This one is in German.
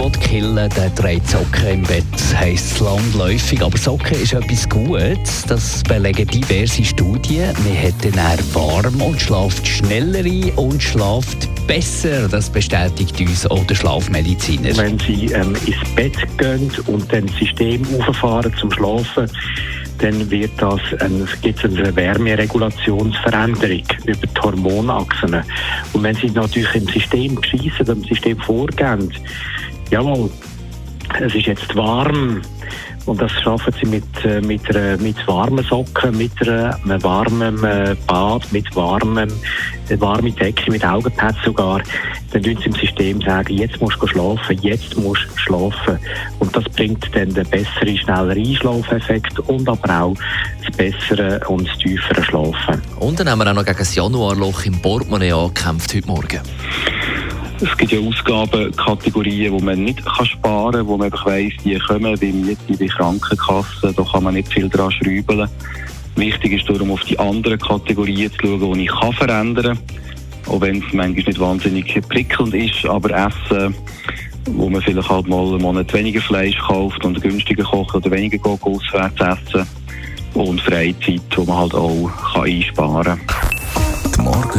will killen, der trägt Socken im Bett, heisst es landläufig. Aber Socken ist etwas Gutes, das belegen diverse Studien. Man hat dann eher warm und schlaft schneller und schlaft besser. Das bestätigt uns auch der Schlafmediziner. Wenn Sie ähm, ins Bett gehen und dann das System auffahren zum Schlafen, dann wird das ein, gibt es eine Wärmeregulationsveränderung über die Hormonachsen. Und wenn Sie natürlich im System schießen, im System vorgehen, jawohl, es ist jetzt warm, und das schaffen sie mit, äh, mit, einer, mit warmen Socken, mit einem warmen äh, Bad, mit warmem, äh, warme Decke, mit Augenpads sogar. Dann tun sie im System sagen, jetzt musst du schlafen, jetzt musst du schlafen. Und das bringt dann den besseren, schnelleren Einschlafeffekt und aber auch das bessere und das tiefere Schlafen. Und dann haben wir auch noch gegen das Januarloch im Portemonnaie angekämpft heute Morgen. Es gibt ja Ausgabenkategorien, wo man nicht kann sparen kann, wo man einfach weiss, die kommen wie Miete, wie Krankenkasse, da kann man nicht viel dran schrauben. Wichtig ist darum, auf die anderen Kategorien zu schauen, die ich kann verändern kann. Auch wenn es manchmal nicht wahnsinnig prickelnd ist, aber Essen, wo man vielleicht halt mal einen Monat weniger Fleisch kauft und günstiger kocht oder weniger auswärts essen. Und Freizeit, die man halt auch kann einsparen kann.